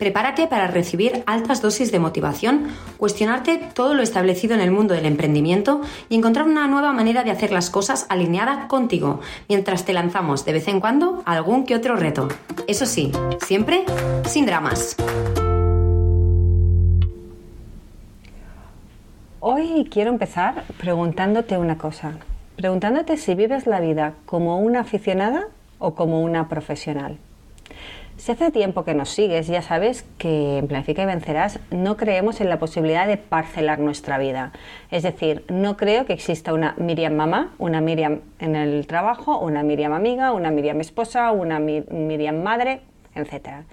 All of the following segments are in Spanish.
Prepárate para recibir altas dosis de motivación, cuestionarte todo lo establecido en el mundo del emprendimiento y encontrar una nueva manera de hacer las cosas alineada contigo, mientras te lanzamos de vez en cuando algún que otro reto. Eso sí, siempre sin dramas. Hoy quiero empezar preguntándote una cosa, preguntándote si vives la vida como una aficionada o como una profesional. Si hace tiempo que nos sigues, ya sabes que en Planifica y Vencerás no creemos en la posibilidad de parcelar nuestra vida. Es decir, no creo que exista una Miriam mamá, una Miriam en el trabajo, una Miriam amiga, una Miriam esposa, una Miriam madre, etc.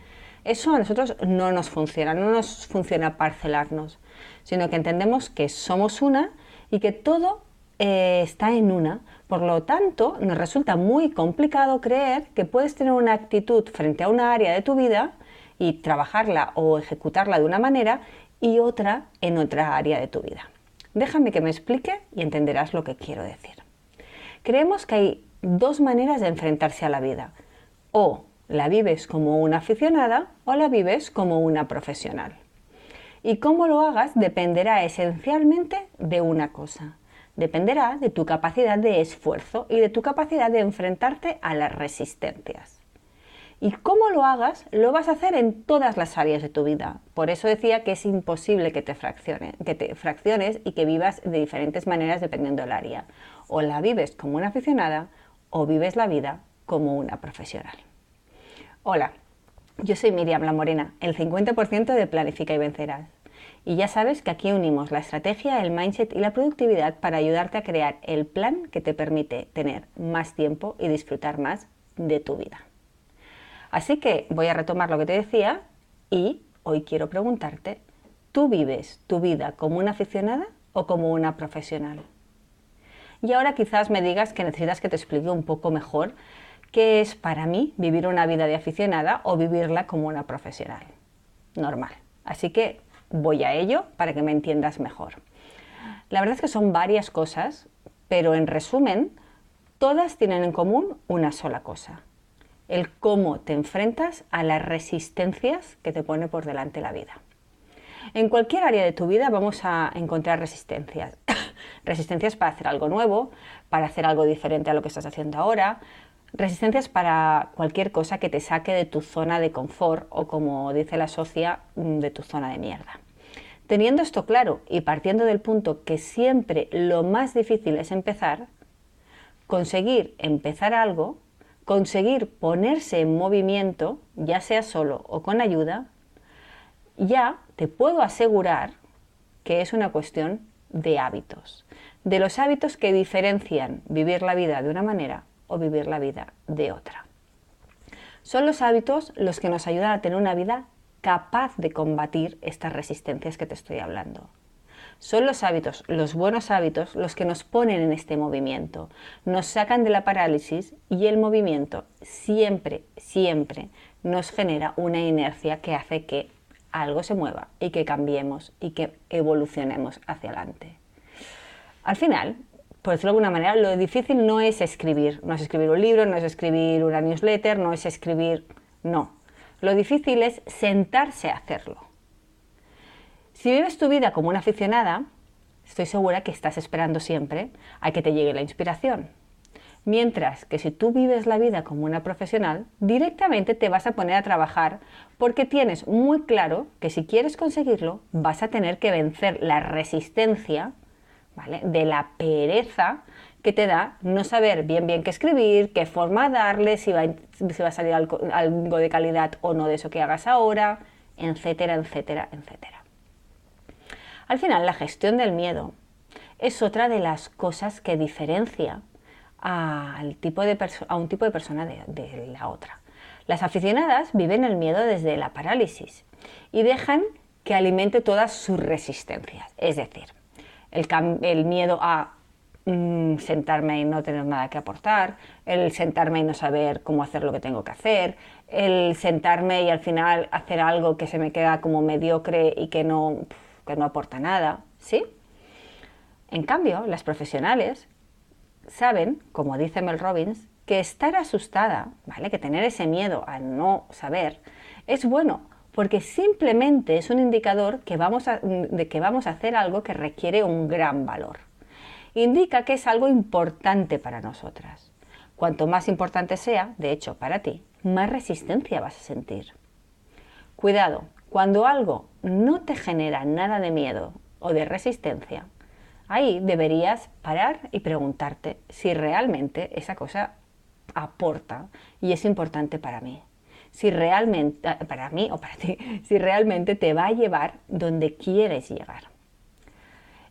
Eso a nosotros no nos funciona, no nos funciona parcelarnos, sino que entendemos que somos una y que todo eh, está en una. Por lo tanto, nos resulta muy complicado creer que puedes tener una actitud frente a una área de tu vida y trabajarla o ejecutarla de una manera y otra en otra área de tu vida. Déjame que me explique y entenderás lo que quiero decir. Creemos que hay dos maneras de enfrentarse a la vida. O la vives como una aficionada o la vives como una profesional. Y cómo lo hagas dependerá esencialmente de una cosa, dependerá de tu capacidad de esfuerzo y de tu capacidad de enfrentarte a las resistencias. Y cómo lo hagas, lo vas a hacer en todas las áreas de tu vida. Por eso decía que es imposible que te, fracciones y que vivas de diferentes maneras dependiendo del área. O la vives como una aficionada o vives la vida como una profesional. Hola, yo soy Miriam La Morena, el 50% de Planifica y Vencerás. Y ya sabes que aquí unimos la estrategia, el mindset y la productividad para ayudarte a crear el plan que te permite tener más tiempo y disfrutar más de tu vida. Así que voy a retomar lo que te decía y hoy quiero preguntarte, ¿tú vives tu vida como una aficionada o como una profesional? Y ahora quizás me digas que necesitas que te explique un poco mejor qué es para mí vivir una vida de aficionada o vivirla como una profesional. Normal. Así que voy a ello para que me entiendas mejor. La verdad es que son varias cosas, pero en resumen, todas tienen en común una sola cosa, el cómo te enfrentas a las resistencias que te pone por delante la vida. En cualquier área de tu vida vamos a encontrar resistencias. resistencias para hacer algo nuevo, para hacer algo diferente a lo que estás haciendo ahora, Resistencias para cualquier cosa que te saque de tu zona de confort o, como dice la socia, mm, de tu zona de mierda. Teniendo esto claro y partiendo del punto que siempre lo más difícil es empezar, conseguir empezar algo, conseguir ponerse en movimiento, ya sea solo o con ayuda, ya te puedo asegurar que es una cuestión de hábitos, de los hábitos que diferencian vivir la vida de una manera o vivir la vida de otra. Son los hábitos los que nos ayudan a tener una vida capaz de combatir estas resistencias que te estoy hablando. Son los hábitos, los buenos hábitos, los que nos ponen en este movimiento, nos sacan de la parálisis y el movimiento siempre, siempre nos genera una inercia que hace que algo se mueva y que cambiemos y que evolucionemos hacia adelante. Al final, por decirlo de alguna manera, lo difícil no es escribir, no es escribir un libro, no es escribir una newsletter, no es escribir, no. Lo difícil es sentarse a hacerlo. Si vives tu vida como una aficionada, estoy segura que estás esperando siempre a que te llegue la inspiración. Mientras que si tú vives la vida como una profesional, directamente te vas a poner a trabajar porque tienes muy claro que si quieres conseguirlo, vas a tener que vencer la resistencia de la pereza que te da no saber bien bien qué escribir, qué forma darle, si va, si va a salir algo, de calidad o no de eso que hagas ahora, etcétera, etcétera, etcétera. Al final, la gestión del miedo es otra de las cosas que diferencia al tipo de a un tipo de persona de la otra. Las aficionadas viven el miedo desde la parálisis y dejan que alimente todas sus resistencias. Es decir, el, miedo a mm, sentarme y no tener nada que aportar, el sentarme y no saber cómo hacer lo que tengo que hacer, el sentarme y al final hacer algo que se me queda como mediocre y que no, que no aporta nada, ¿sí? En cambio, las profesionales saben, como dice Mel Robbins, que estar asustada, ¿vale? Que tener ese miedo a no saber es bueno, porque simplemente es un indicador que vamos de que vamos a hacer algo que requiere un gran valor. Indica que es algo importante para nosotras. Cuanto más importante sea, de hecho, para ti, más resistencia vas a sentir. Cuidado, cuando algo no te genera nada de miedo o de resistencia, ahí deberías parar y preguntarte si realmente esa cosa aporta y es importante para mí. Si realmente, ah, para mí o para ti, si realmente te va a llevar donde quieres llegar.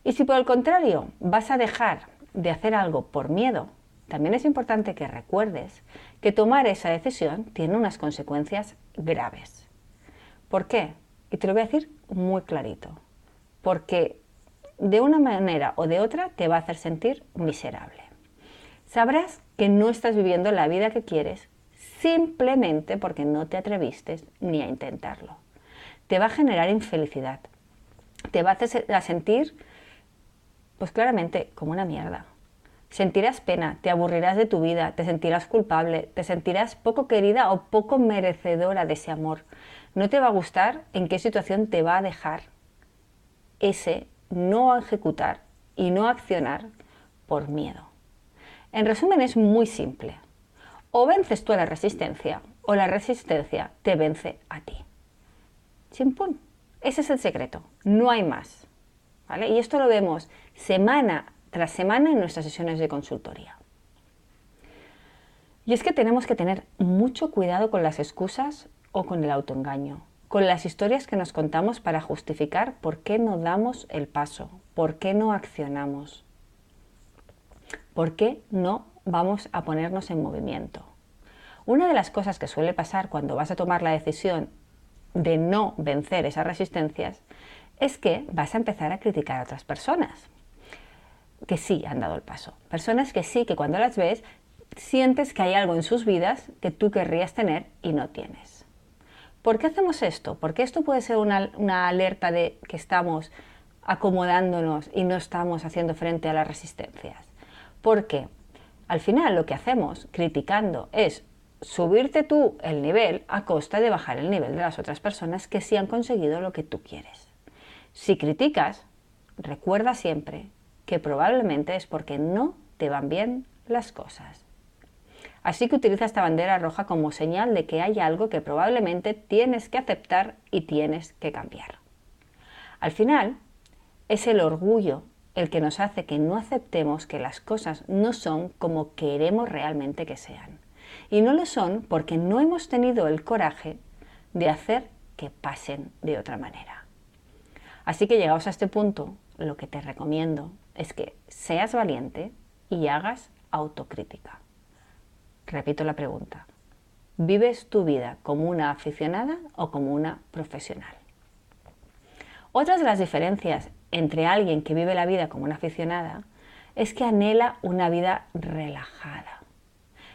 Y si por el contrario vas a dejar de hacer algo por miedo, también es importante que recuerdes que tomar esa decisión tiene unas consecuencias graves. ¿Por qué? Y te lo voy a decir muy clarito. Porque de una manera o de otra te va a hacer sentir miserable. Sabrás que no estás viviendo la vida que quieres simplemente porque no te atreviste ni a intentarlo. Te va a generar infelicidad. Te va a hacer sentir, pues claramente, como una mierda. Sentirás pena, te aburrirás de tu vida, te sentirás culpable, te sentirás poco querida o poco merecedora de ese amor. No te va a gustar en qué situación te va a dejar ese no ejecutar y no accionar por miedo. En resumen, es muy simple. O vences tú a la resistencia o la resistencia te vence a ti. Chimpún. Ese es el secreto. No hay más. ¿Vale? Y esto lo vemos semana tras semana en nuestras sesiones de consultoría. Y es que tenemos que tener mucho cuidado con las excusas o con el autoengaño, con las historias que nos contamos para justificar por qué no damos el paso, por qué no accionamos, ¿Por qué no vamos a ponernos en movimiento? Una de las cosas que suele pasar cuando vas a tomar la decisión de no vencer esas resistencias es que vas a empezar a criticar a otras personas que sí han dado el paso. Personas que sí, que cuando las ves, sientes que hay algo en sus vidas que tú querrías tener y no tienes. ¿Por qué hacemos esto? Porque esto puede ser una, una alerta de que estamos acomodándonos y no estamos haciendo frente a las resistencias. Porque al final lo que hacemos criticando es subirte tú el nivel a costa de bajar el nivel de las otras personas que sí han conseguido lo que tú quieres. Si criticas, recuerda siempre que probablemente es porque no te van bien las cosas. Así que utiliza esta bandera roja como señal de que hay algo que probablemente tienes que aceptar y tienes que cambiar. Al final, es el orgullo el que nos hace que no aceptemos que las cosas no son como queremos realmente que sean. Y no lo son porque no hemos tenido el coraje de hacer que pasen de otra manera. Así que llegados a este punto, lo que te recomiendo es que seas valiente y hagas autocrítica. Repito la pregunta. ¿Vives tu vida como una aficionada o como una profesional? Otras de las diferencias entre alguien que vive la vida como una aficionada es que anhela una vida relajada.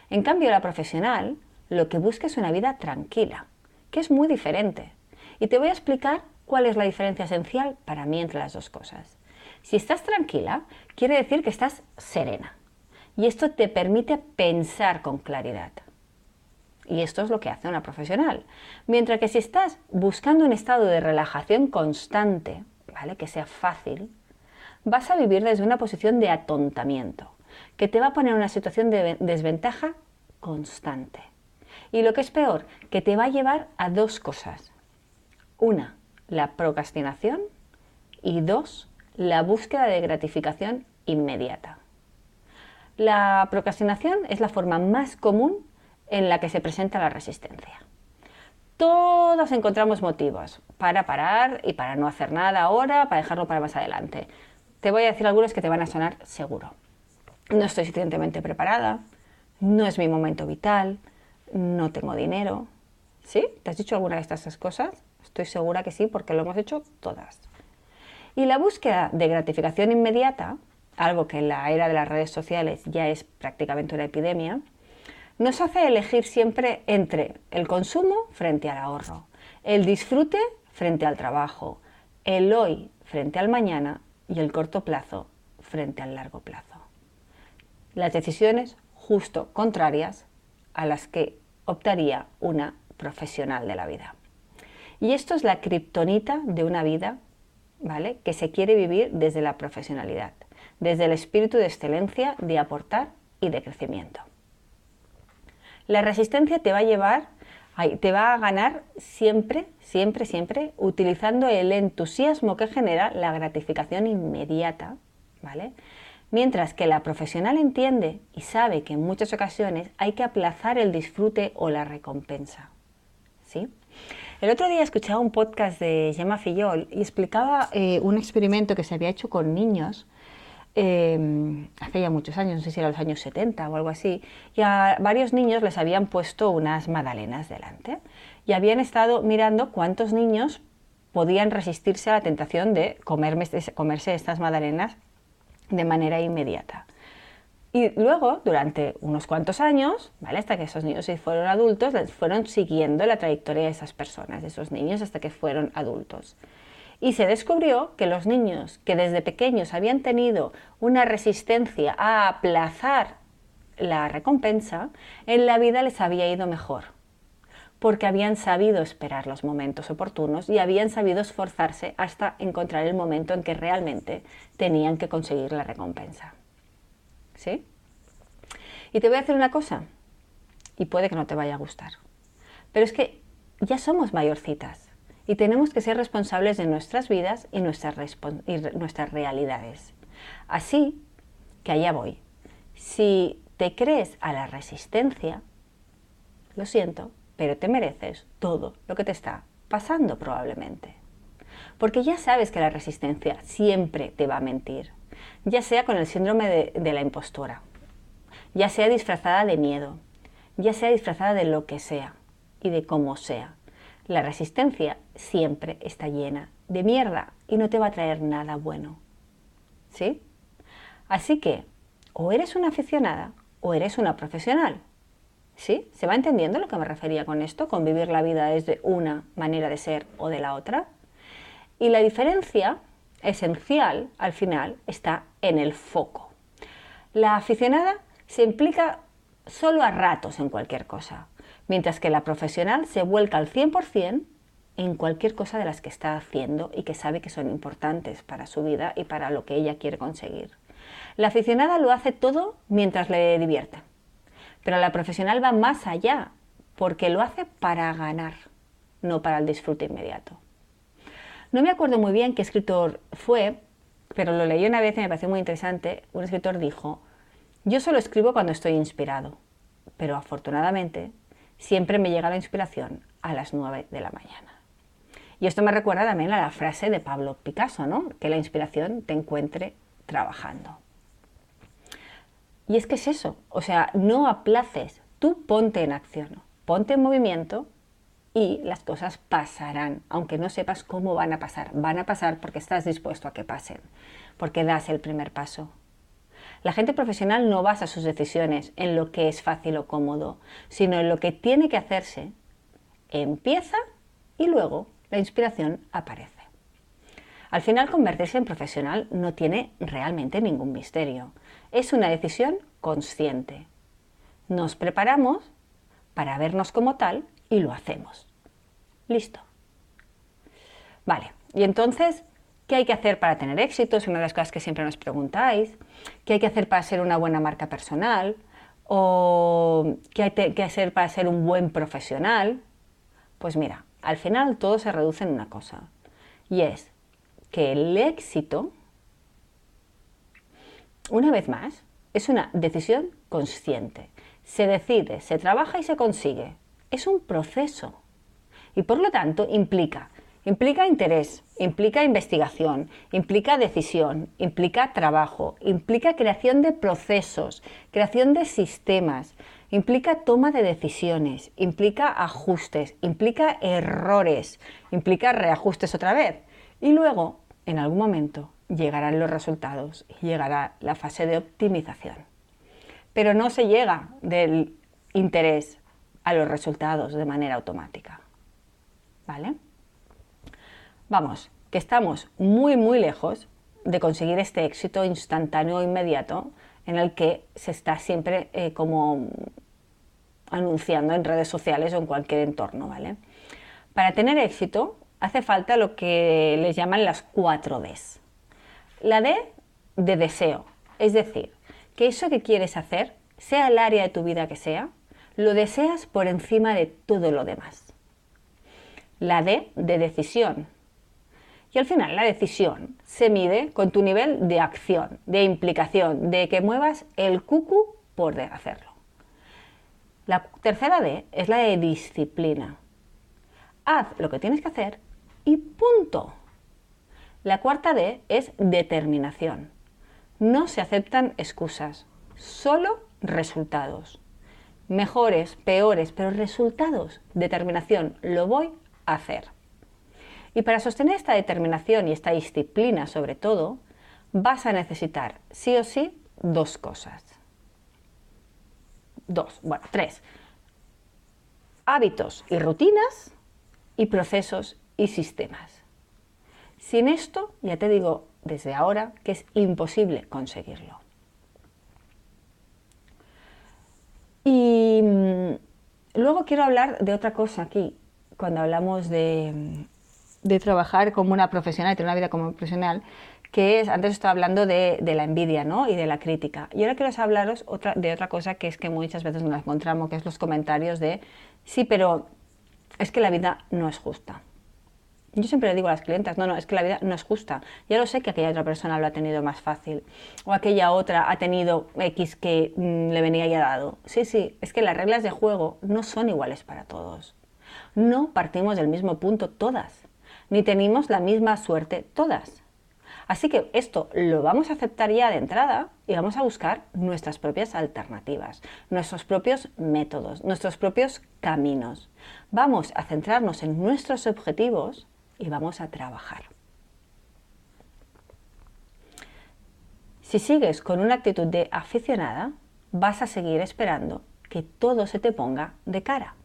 En cambio, la profesional lo que busca es una vida tranquila, que es muy diferente. Y te voy a explicar cuál es la diferencia esencial para mí entre las dos cosas. Si estás tranquila, quiere decir que estás serena. Y esto te permite pensar con claridad. Y esto es lo que hace una profesional. Mientras que si estás buscando un estado de relajación constante, que sea fácil, vas a vivir desde una posición de atontamiento, que te va a poner en una situación de desventaja constante. Y lo que es peor, que te va a llevar a dos cosas. Una, la procrastinación y dos, la búsqueda de gratificación inmediata. La procrastinación es la forma más común en la que se presenta la resistencia. Todos encontramos motivos para parar y para no hacer nada ahora, para dejarlo para más adelante. Te voy a decir algunos que te van a sonar seguro. No estoy suficientemente preparada, no es mi momento vital, no tengo dinero. ¿Sí? ¿Te has dicho alguna de estas cosas? Estoy segura que sí, porque lo hemos hecho todas. Y la búsqueda de gratificación inmediata, algo que en la era de las redes sociales ya es prácticamente una epidemia, nos hace elegir siempre entre el consumo frente al ahorro, el disfrute frente al trabajo, el hoy frente al mañana y el corto plazo frente al largo plazo. Las decisiones justo contrarias a las que optaría una profesional de la vida. Y esto es la kriptonita de una vida, ¿vale? Que se quiere vivir desde la profesionalidad, desde el espíritu de excelencia, de aportar y de crecimiento. La resistencia te va a llevar, te va a ganar siempre, siempre, siempre, utilizando el entusiasmo que genera la gratificación inmediata, ¿vale? Mientras que la profesional entiende y sabe que en muchas ocasiones hay que aplazar el disfrute o la recompensa. ¿Sí? El otro día escuchaba un podcast de Gemma Fillol y explicaba eh, un experimento que se había hecho con niños eh, hace ya muchos años, no sé si era los años 70 o algo así, y a varios niños les habían puesto unas magdalenas delante y habían estado mirando cuántos niños podían resistirse a la tentación de comerse estas magdalenas de manera inmediata. Y luego, durante unos cuantos años, ¿vale? hasta que esos niños se fueron adultos, fueron siguiendo la trayectoria de esas personas, de esos niños, hasta que fueron adultos. Y se descubrió que los niños que desde pequeños habían tenido una resistencia a aplazar la recompensa, en la vida les había ido mejor, porque habían sabido esperar los momentos oportunos y habían sabido esforzarse hasta encontrar el momento en que realmente tenían que conseguir la recompensa. ¿Sí? Y te voy a hacer una cosa, y puede que no te vaya a gustar, pero es que ya somos mayorcitas y tenemos que ser responsables de nuestras vidas y nuestras, y nuestras realidades. Así que allá voy. Si te crees a la resistencia, lo siento, pero te mereces todo lo que te está pasando probablemente. Porque ya sabes que la resistencia siempre te va a mentir ya sea con el síndrome de, la impostura, ya sea disfrazada de miedo, ya sea disfrazada de lo que sea y de cómo sea. La resistencia siempre está llena de mierda y no te va a traer nada bueno. ¿Sí? Así que, o eres una aficionada o eres una profesional. ¿Sí? ¿Se va entendiendo lo que me refería con esto? Con vivir la vida desde una manera de ser o de la otra. Y la diferencia esencial al final está en el foco. La aficionada se implica solo a ratos en cualquier cosa, mientras que la profesional se vuelca al 100% en cualquier cosa de las que está haciendo y que sabe que son importantes para su vida y para lo que ella quiere conseguir. La aficionada lo hace todo mientras le divierte, pero la profesional va más allá porque lo hace para ganar, no para el disfrute inmediato. No me acuerdo muy bien qué escritor fue, pero lo leí una vez y me pareció muy interesante. Un escritor dijo, yo solo escribo cuando estoy inspirado, pero afortunadamente siempre me llega la inspiración a las 9 de la mañana. Y esto me recuerda también a la frase de Pablo Picasso, ¿no? Que la inspiración te encuentre trabajando. Y es que es eso, o sea, no aplaces, tú ponte en acción, ponte en movimiento y las cosas pasarán, aunque no sepas cómo van a pasar. Van a pasar porque estás dispuesto a que pasen, porque das el primer paso. La gente profesional no basa sus decisiones en lo que es fácil o cómodo, sino en lo que tiene que hacerse. Empieza y luego la inspiración aparece. Al final, convertirse en profesional no tiene realmente ningún misterio. Es una decisión consciente. Nos preparamos para vernos como tal y lo hacemos. Listo. Vale, y entonces, ¿qué hay que hacer para tener éxito? Es una de las cosas que siempre nos preguntáis. ¿Qué hay que hacer para ser una buena marca personal? ¿O qué hay que hacer para ser un buen profesional? Pues mira, al final todo se reduce en una cosa. Y es que el éxito, una vez más, es una decisión consciente. Se decide, se trabaja y se consigue. Es un proceso. Y por lo tanto implica, implica interés, implica investigación, implica decisión, implica trabajo, implica creación de procesos, creación de sistemas, implica toma de decisiones, implica ajustes, implica errores, implica reajustes otra vez. Y luego, en algún momento, llegarán los resultados llegará la fase de optimización. Pero no se llega del interés a los resultados de manera automática. ¿Vale? Vamos, que estamos muy, muy lejos de conseguir este éxito instantáneo e inmediato en el que se está siempre eh, como anunciando en redes sociales o en cualquier entorno, ¿vale? Para tener éxito hace falta lo que les llaman las cuatro Ds. La D de deseo, es decir, que eso que quieres hacer, sea el área de tu vida que sea, lo deseas por encima de todo lo demás. La D de decisión. Y al final la decisión se mide con tu nivel de acción, de implicación, de que muevas el cucu por hacerlo. La tercera D es la de disciplina. Haz lo que tienes que hacer y punto. La cuarta D es determinación. No se aceptan excusas, solo resultados. Mejores, peores, pero resultados, determinación, lo voy a hacer. Y para sostener esta determinación y esta disciplina sobre todo, vas a necesitar sí o sí dos cosas. Dos, bueno, tres. Hábitos y rutinas y procesos y sistemas. Sin esto, ya te digo desde ahora que es imposible conseguirlo. Y mm, luego quiero hablar de otra cosa aquí, cuando hablamos de, de trabajar como una profesional y tener una vida como profesional, que es, antes estaba hablando de, la envidia ¿no? y de la crítica. Y ahora quiero hablaros otra, de otra cosa que es que muchas veces nos encontramos, que es los comentarios de, sí, pero es que la vida no es justa. Yo siempre le digo a las clientas, no, no, es que la vida no es justa. Ya lo sé que aquella otra persona lo ha tenido más fácil. O aquella otra ha tenido X que mm, le venía ya dado. Sí, sí, es que las reglas de juego no son iguales para todos. No partimos del mismo punto todas. Ni tenemos la misma suerte todas. Así que esto lo vamos a aceptar ya de entrada y vamos a buscar nuestras propias alternativas, nuestros propios métodos, nuestros propios caminos. Vamos a centrarnos en nuestros objetivos y vamos a trabajar. Si sigues con una actitud de aficionada, vas a seguir esperando que todo se te ponga de cara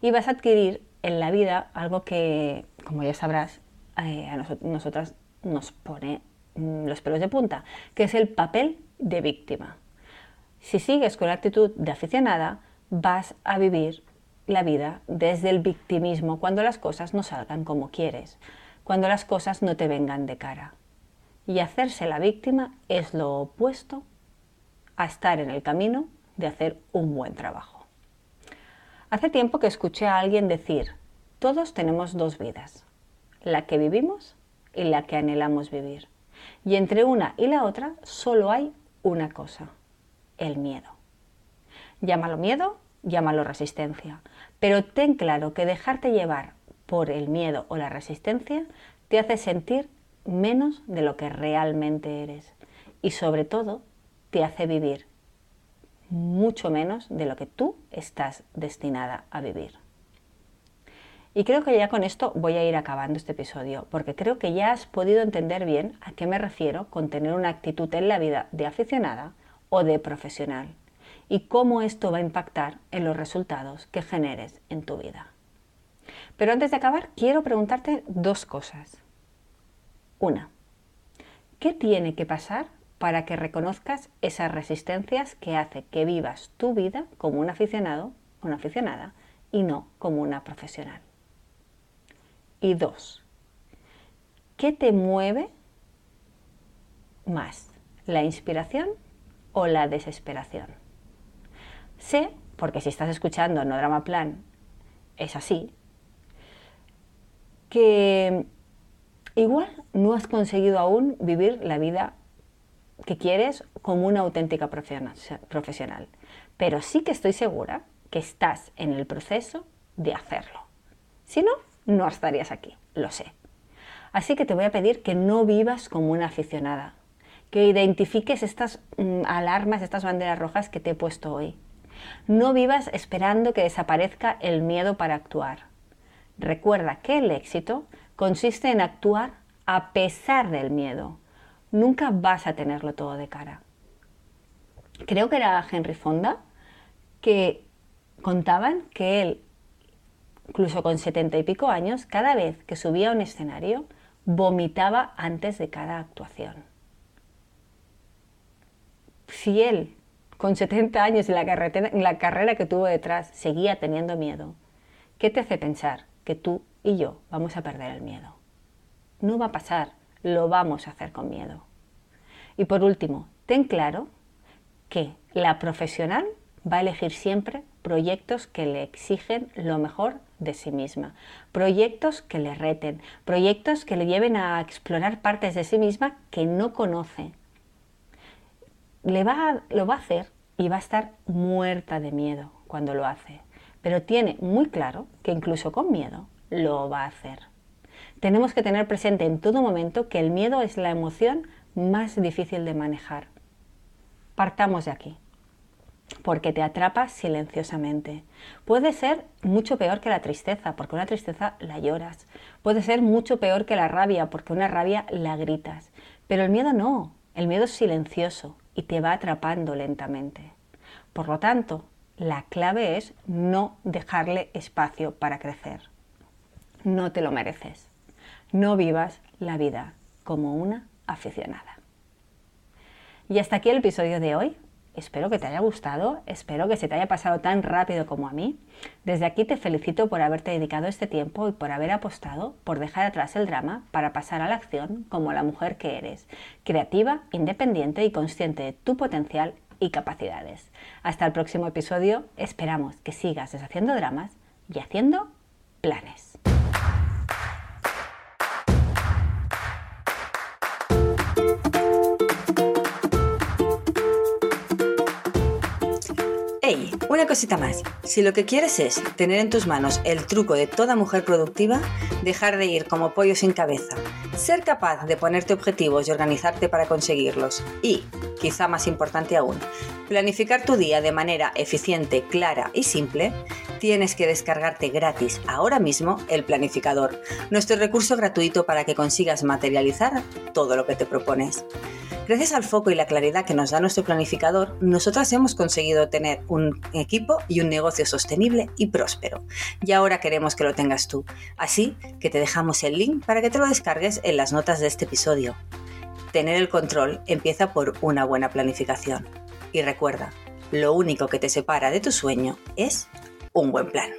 y vas a adquirir en la vida algo que, como ya sabrás, eh, a nosotras nos pone mm, los pelos de punta, que es el papel de víctima. Si sigues con la actitud de aficionada, vas a vivir la vida desde el victimismo cuando las cosas no salgan como quieres, cuando las cosas no te vengan de cara. Y hacerse la víctima es lo opuesto a estar en el camino de hacer un buen trabajo. Hace tiempo que escuché a alguien decir, todos tenemos dos vidas, la que vivimos y la que anhelamos vivir. Y entre una y la otra solo hay una cosa, el miedo. Llámalo miedo, llámalo resistencia, pero ten claro que dejarte llevar por el miedo o la resistencia te hace sentir menos de lo que realmente eres y sobre todo te hace vivir mucho menos de lo que tú estás destinada a vivir. Y creo que ya con esto voy a ir acabando este episodio, porque creo que ya has podido entender bien a qué me refiero con tener una actitud en la vida de aficionada o de profesional, y cómo esto va a impactar en los resultados que generes en tu vida. Pero antes de acabar, quiero preguntarte dos cosas. Una, ¿qué tiene que pasar para que reconozcas esas resistencias que hace que vivas tu vida como un aficionado o una aficionada y no como una profesional? Y dos, ¿qué te mueve más? ¿La inspiración o la desesperación? Sé, porque si estás escuchando No Drama Plan, es así, que igual no has conseguido aún vivir la vida que quieres como una auténtica profesional, pero sí que estoy segura que estás en el proceso de hacerlo. Si no, no estarías aquí, lo sé. Así que te voy a pedir que no vivas como una aficionada, que identifiques estas mm, alarmas, estas banderas rojas que te he puesto hoy. No vivas esperando que desaparezca el miedo para actuar. Recuerda que el éxito consiste en actuar a pesar del miedo. Nunca vas a tenerlo todo de cara. Creo que era Henry Fonda que contaban que él, incluso con setenta y pico años, cada vez que subía a un escenario, vomitaba antes de cada actuación. Si él, con 70 años y la, la carrera que tuvo detrás, seguía teniendo miedo, ¿qué te hace pensar que tú y yo vamos a perder el miedo? No va a pasar, lo vamos a hacer con miedo. Y por último, ten claro que la profesional va a elegir siempre proyectos que le exigen lo mejor de sí misma, proyectos que le reten, proyectos que le lleven a explorar partes de sí misma que no conoce. Le va lo va a hacer y va a estar muerta de miedo cuando lo hace, pero tiene muy claro que incluso con miedo lo va a hacer. Tenemos que tener presente en todo momento que el miedo es la emoción más difícil de manejar. Partamos de aquí porque te atrapa silenciosamente. Puede ser mucho peor que la tristeza, porque una tristeza la lloras. Puede ser mucho peor que la rabia, porque una rabia la gritas. Pero el miedo no, el miedo es silencioso y te va atrapando lentamente. Por lo tanto, la clave es no dejarle espacio para crecer. No te lo mereces. No vivas la vida como una aficionada. Y hasta aquí el episodio de hoy. Espero que te haya gustado, espero que se te haya pasado tan rápido como a mí. Desde aquí te felicito por haberte dedicado este tiempo y por haber apostado por dejar atrás el drama para pasar a la acción como la mujer que eres, creativa, independiente y consciente de tu potencial y capacidades. Hasta el próximo episodio, esperamos que sigas deshaciendo dramas y haciendo planes. Una cosita más, si lo que quieres es tener en tus manos el truco de toda mujer productiva, dejar de ir como pollo sin cabeza, ser capaz de ponerte objetivos y organizarte para conseguirlos y, quizá más importante aún, planificar tu día de manera eficiente, clara y simple, tienes que descargarte gratis ahora mismo el planificador, nuestro recurso gratuito para que consigas materializar todo lo que te propones. Gracias al foco y la claridad que nos da nuestro planificador, nosotras hemos conseguido tener un equipo y un negocio sostenible y próspero. Y ahora queremos que lo tengas tú. Así que te dejamos el link para que te lo descargues en las notas de este episodio. Tener el control empieza por una buena planificación. Y recuerda, lo único que te separa de tu sueño es un buen plan.